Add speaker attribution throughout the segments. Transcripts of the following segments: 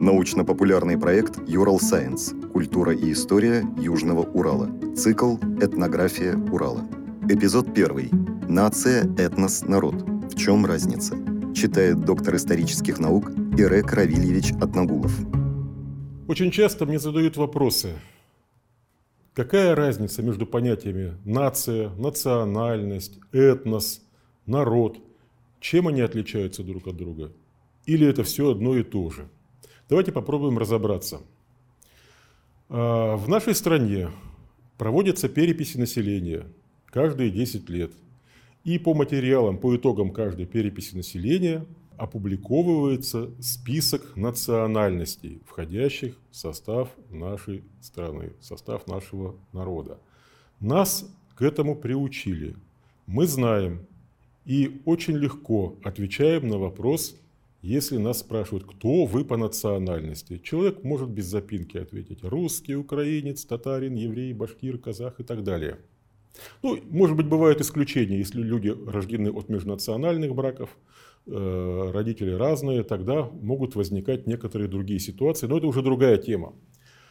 Speaker 1: Научно-популярный проект «Юрал Сайенс. Культура и история Южного Урала». Цикл «Этнография Урала». Эпизод 1. Нация, этнос, народ. В чем разница? Читает доктор исторических наук Ирек Равильевич Атнагулов.
Speaker 2: Очень часто мне задают вопросы. Какая разница между понятиями нация, национальность, этнос, народ? Чем они отличаются друг от друга? Или это все одно и то же? Давайте попробуем разобраться. А, в нашей стране проводятся переписи населения каждые 10 лет. И по материалам, по итогам каждой переписи населения опубликовывается список национальностей, входящих в состав нашей страны, в состав нашего народа. Нас к этому приучили. Мы знаем и очень легко отвечаем на вопрос, если нас спрашивают, кто вы по национальности. Человек может без запинки ответить русский, украинец, татарин, еврей, башкир, казах и так далее. Ну, может быть, бывают исключения, если люди рождены от межнациональных браков, Э, родители разные, тогда могут возникать некоторые другие ситуации, но это уже другая тема.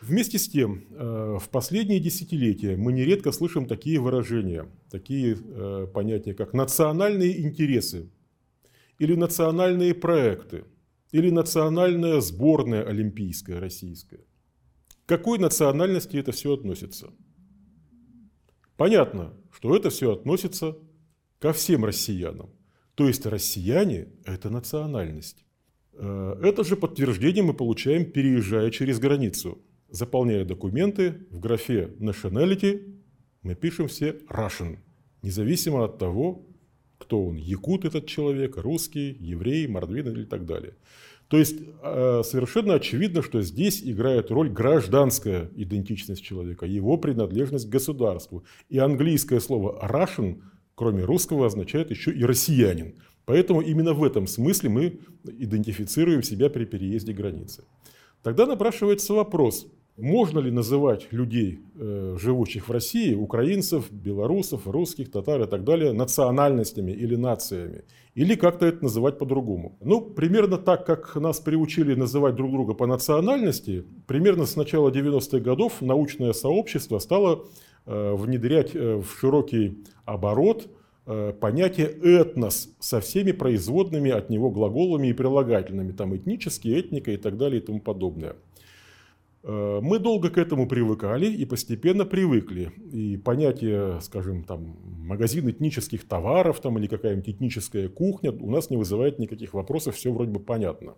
Speaker 2: Вместе с тем, э, в последние десятилетия мы нередко слышим такие выражения, такие э, понятия, как национальные интересы, или национальные проекты, или национальная сборная олимпийская российская. К какой национальности это все относится? Понятно, что это все относится ко всем россиянам. То есть россияне – это национальность. Э, это же подтверждение мы получаем, переезжая через границу. Заполняя документы, в графе nationality мы пишем все Russian, независимо от того, кто он, якут этот человек, русский, еврей, мордвин или так далее. То есть э, совершенно очевидно, что здесь играет роль гражданская идентичность человека, его принадлежность к государству. И английское слово Russian кроме русского, означает еще и россиянин. Поэтому именно в этом смысле мы идентифицируем себя при переезде границы. Тогда напрашивается вопрос, можно ли называть людей, э, живущих в России, украинцев, белорусов, русских, татар и так далее, национальностями или нациями? Или как-то это называть по-другому? Ну, примерно так, как нас приучили называть друг друга по национальности, примерно с начала 90-х годов научное сообщество стало Э, внедрять э, в широкий оборот понятие этнос со всеми производными от него глаголами и прилагательными, там этнический, этника и так далее и тому подобное. Мы долго к этому привыкали и постепенно привыкли. И понятие, скажем, там, магазин этнических товаров там, или какая-нибудь этническая кухня у нас не вызывает никаких вопросов, все вроде бы понятно.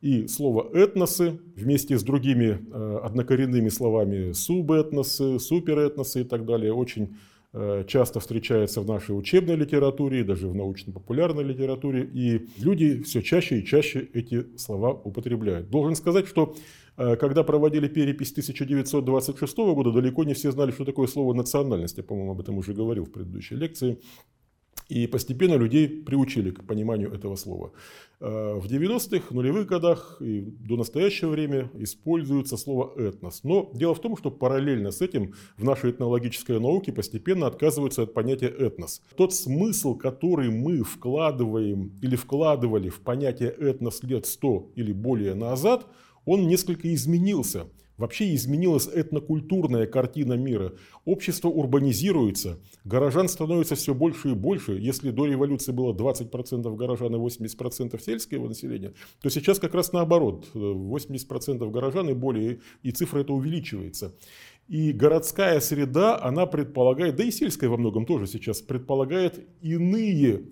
Speaker 2: И слово «этносы» вместе с другими э, однокоренными словами «субэтносы», «суперэтносы» и так далее очень э, часто встречается в нашей учебной литературе, даже в научно-популярной литературе, и люди все чаще и чаще эти слова употребляют. Должен сказать, что э, когда проводили перепись 1926 года, далеко не все знали, что такое слово «национальность». Я, по-моему, об этом уже говорил в предыдущей лекции. И постепенно людей приучили к пониманию этого слова. Э, в 90-х, нулевых годах и до настоящего времени используется слово «этнос». Но дело в том, что параллельно с этим в нашей этнологической науке постепенно отказываются от понятия «этнос». Тот смысл, который мы вкладываем или вкладывали в понятие «этнос» лет 100 или более назад, он несколько изменился – Вообще изменилась этнокультурная картина мира. Общество урбанизируется, горожан становится все больше и больше. Если до революции было 20% горожан и 80% сельского населения, то сейчас как раз наоборот. 80% горожан и более, и цифра это увеличивается. И городская среда, она предполагает, да и сельская во многом тоже сейчас, предполагает иные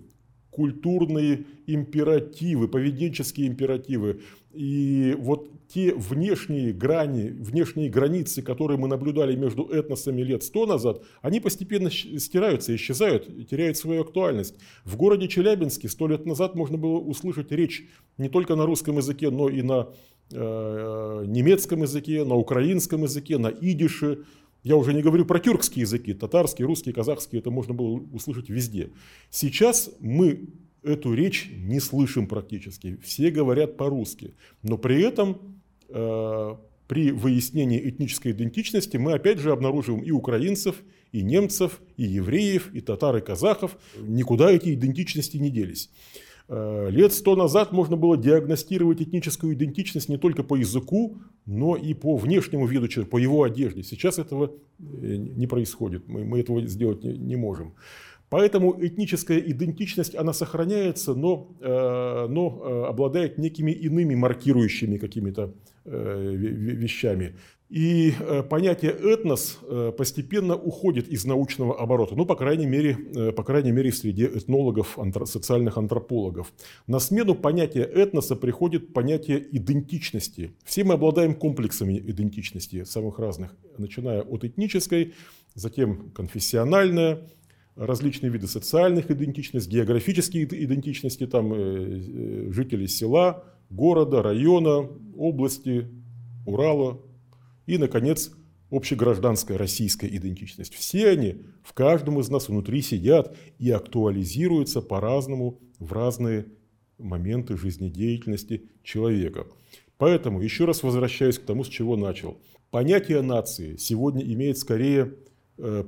Speaker 2: культурные императивы, поведенческие императивы. И вот те внешние грани, внешние границы, которые мы наблюдали между этносами лет сто назад, они постепенно стираются, исчезают, теряют свою актуальность. В городе Челябинске сто лет назад можно было услышать речь не только на русском языке, но и на э, немецком языке, на украинском языке, на идише. Я уже не говорю про тюркские языки, татарский, русский, казахский, это можно было услышать везде. Сейчас мы эту речь не слышим практически. Все говорят по-русски. Но при этом э, при выяснении этнической идентичности мы опять же обнаруживаем и украинцев, и немцев, и евреев, и татар, и казахов. Никуда эти идентичности не делись. Э, лет сто назад можно было диагностировать этническую идентичность не только по языку, но и по внешнему виду человека, по его одежде. Сейчас этого э, не происходит, мы, мы этого сделать не, не можем. Поэтому этническая идентичность, она сохраняется, но, э, но обладает некими иными маркирующими какими-то вещами. И э, понятие этнос э, постепенно уходит из научного оборота, ну, по крайней мере, э, по крайней мере в среде этнологов, социальных антропологов. На смену понятия этноса приходит понятие идентичности. Все мы обладаем комплексами идентичности самых разных, начиная от этнической, затем конфессиональная, различные виды социальных идентичностей, географические идентичности, там жители села, города, района, области, Урала, и, наконец, общегражданская российская идентичность. Все они в каждом из нас внутри сидят и актуализируются по-разному в разные моменты жизнедеятельности человека. Поэтому еще раз возвращаюсь к тому, с чего начал. Понятие нации сегодня имеет скорее э,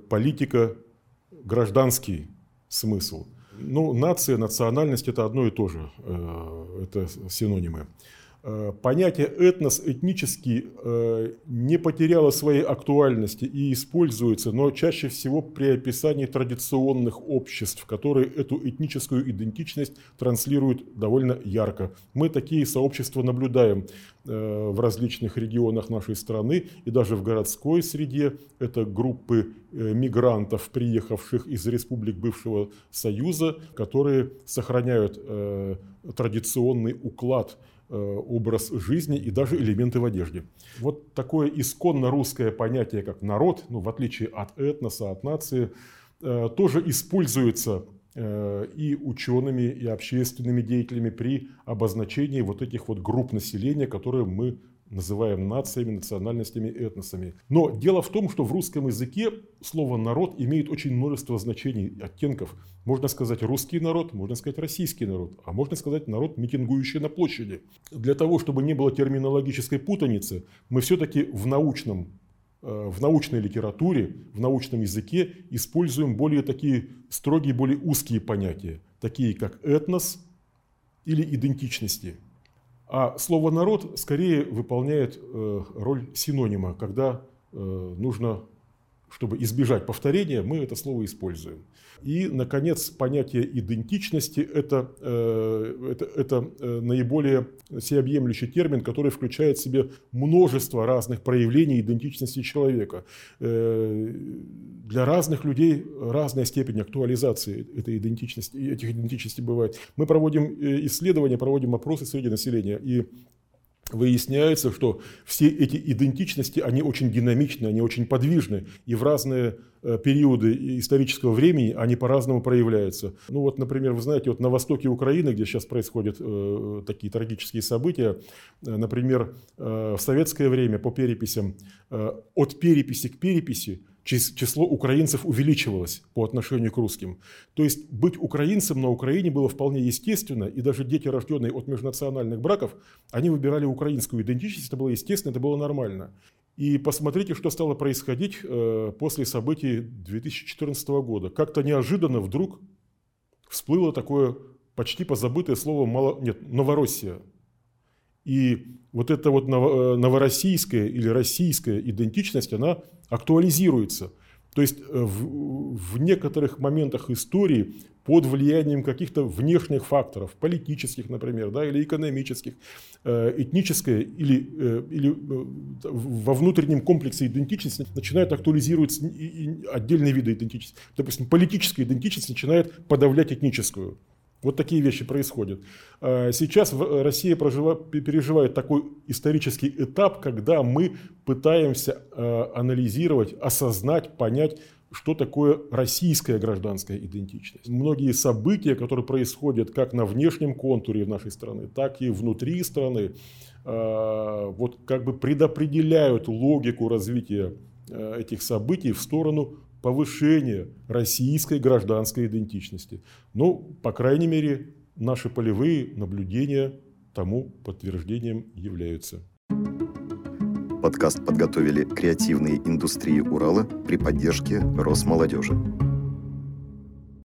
Speaker 2: политико-гражданский смысл. Ну, нация, национальность – это одно и то же, э, это синонимы. Э, понятие этнос этнический э, не потеряло своей актуальности и используется, но чаще всего при описании традиционных обществ, которые эту этническую идентичность транслируют довольно ярко. Мы такие сообщества наблюдаем э, в различных регионах нашей страны и даже в городской среде. Это группы мигрантов, приехавших из республик бывшего Союза, которые сохраняют традиционный уклад образ жизни и даже элементы в одежде. Вот такое исконно русское понятие, как народ, ну, в отличие от этноса, от нации, э, тоже используется э, и учеными, и общественными деятелями при обозначении вот этих вот групп населения, которые мы называем нациями, национальностями, этносами. Но дело в том, что в русском языке слово «народ» имеет очень множество значений, оттенков. Можно сказать «русский народ», можно сказать «российский народ», а можно сказать «народ, митингующий на площади». Для того, чтобы не было терминологической путаницы, мы все-таки в научном э, в научной литературе, в научном языке используем более такие строгие, более узкие понятия, такие как этнос или идентичности – а слово «народ» скорее выполняет э, роль синонима, когда э, нужно, чтобы избежать повторения, мы это слово используем. И, наконец, понятие идентичности это, э, это, это э, наиболее всеобъемлющий термин, который включает в себе множество разных проявлений идентичности человека. Э, для разных людей разная степень актуализации этой идентичности, этих идентичностей бывает. Мы проводим исследования, проводим опросы среди населения, и выясняется, что все эти идентичности, они очень динамичны, они очень подвижны, и в разные э, периоды исторического времени они по-разному проявляются. Ну вот, например, вы знаете, вот на востоке Украины, где сейчас происходят э, такие трагические события, э, например, э, в советское время по переписям, э, от переписи к переписи число украинцев увеличивалось по отношению к русским. То есть быть украинцем на Украине было вполне естественно, и даже дети, рожденные от межнациональных браков, они выбирали украинскую идентичность, это было естественно, это было нормально. И посмотрите, что стало происходить э, после событий 2014 года. Как-то неожиданно вдруг всплыло такое почти позабытое слово мало... нет, «Новороссия». И вот эта вот э, новороссийская или российская идентичность, она актуализируется. То есть э, в, в некоторых моментах истории под влиянием каких-то внешних факторов, политических, например, да, или экономических, э, этническое или, или во внутреннем комплексе идентичности начинают актуализироваться отдельные виды идентичности. Допустим, политическая идентичность начинает подавлять этническую. Вот такие вещи происходят. А, сейчас Россия переживает такой исторический этап, когда мы пытаемся а, анализировать, осознать, понять, что такое российская гражданская идентичность. Многие события, которые происходят как на внешнем контуре нашей страны, так и внутри страны, а, вот как бы предопределяют логику развития этих событий в сторону повышение российской гражданской идентичности. Ну, по крайней мере, наши полевые наблюдения тому подтверждением являются.
Speaker 1: Подкаст подготовили креативные индустрии Урала при поддержке Росмолодежи.